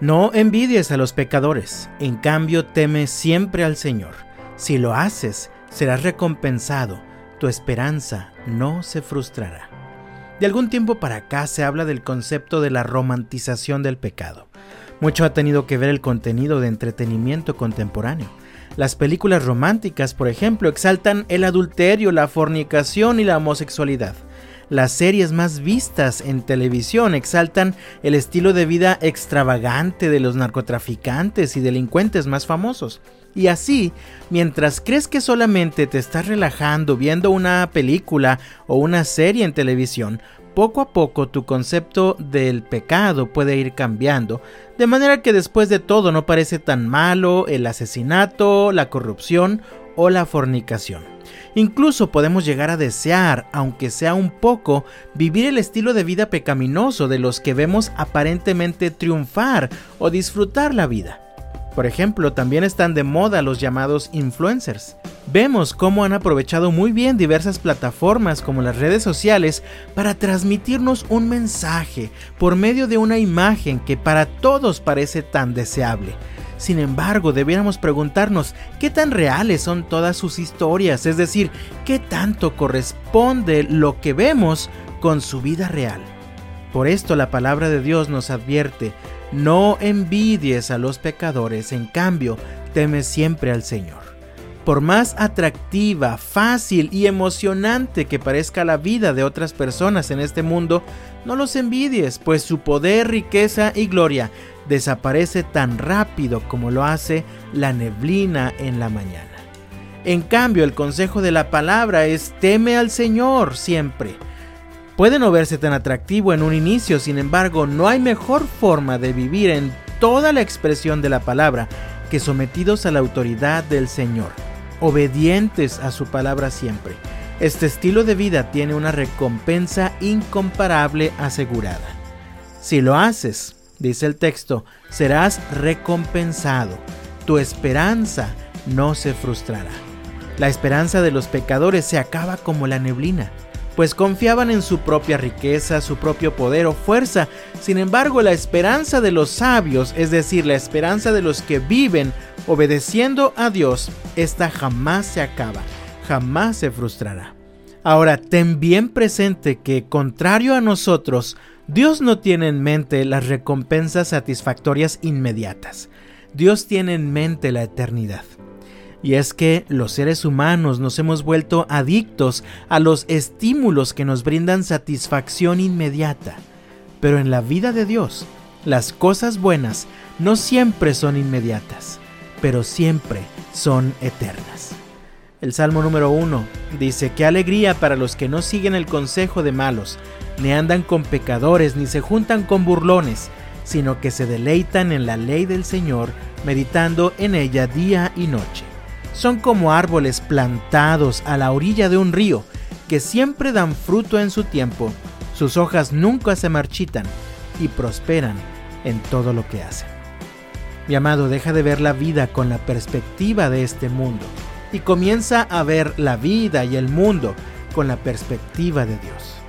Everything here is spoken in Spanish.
No envidies a los pecadores, en cambio teme siempre al Señor. Si lo haces, serás recompensado, tu esperanza no se frustrará. De algún tiempo para acá se habla del concepto de la romantización del pecado. Mucho ha tenido que ver el contenido de entretenimiento contemporáneo. Las películas románticas, por ejemplo, exaltan el adulterio, la fornicación y la homosexualidad. Las series más vistas en televisión exaltan el estilo de vida extravagante de los narcotraficantes y delincuentes más famosos. Y así, mientras crees que solamente te estás relajando viendo una película o una serie en televisión, poco a poco tu concepto del pecado puede ir cambiando, de manera que después de todo no parece tan malo el asesinato, la corrupción o la fornicación. Incluso podemos llegar a desear, aunque sea un poco, vivir el estilo de vida pecaminoso de los que vemos aparentemente triunfar o disfrutar la vida. Por ejemplo, también están de moda los llamados influencers. Vemos cómo han aprovechado muy bien diversas plataformas como las redes sociales para transmitirnos un mensaje por medio de una imagen que para todos parece tan deseable. Sin embargo, debiéramos preguntarnos qué tan reales son todas sus historias, es decir, qué tanto corresponde lo que vemos con su vida real. Por esto la palabra de Dios nos advierte, no envidies a los pecadores, en cambio, teme siempre al Señor. Por más atractiva, fácil y emocionante que parezca la vida de otras personas en este mundo, no los envidies, pues su poder, riqueza y gloria desaparece tan rápido como lo hace la neblina en la mañana. En cambio, el consejo de la palabra es teme al Señor siempre. Puede no verse tan atractivo en un inicio, sin embargo, no hay mejor forma de vivir en toda la expresión de la palabra que sometidos a la autoridad del Señor, obedientes a su palabra siempre. Este estilo de vida tiene una recompensa incomparable asegurada. Si lo haces, dice el texto, serás recompensado. Tu esperanza no se frustrará. La esperanza de los pecadores se acaba como la neblina, pues confiaban en su propia riqueza, su propio poder o fuerza. Sin embargo, la esperanza de los sabios, es decir, la esperanza de los que viven obedeciendo a Dios, esta jamás se acaba, jamás se frustrará. Ahora, ten bien presente que, contrario a nosotros, Dios no tiene en mente las recompensas satisfactorias inmediatas. Dios tiene en mente la eternidad. Y es que los seres humanos nos hemos vuelto adictos a los estímulos que nos brindan satisfacción inmediata. Pero en la vida de Dios, las cosas buenas no siempre son inmediatas, pero siempre son eternas. El Salmo número 1 dice, qué alegría para los que no siguen el consejo de malos, ni andan con pecadores, ni se juntan con burlones, sino que se deleitan en la ley del Señor, meditando en ella día y noche. Son como árboles plantados a la orilla de un río, que siempre dan fruto en su tiempo, sus hojas nunca se marchitan y prosperan en todo lo que hacen. Mi amado, deja de ver la vida con la perspectiva de este mundo y comienza a ver la vida y el mundo con la perspectiva de Dios.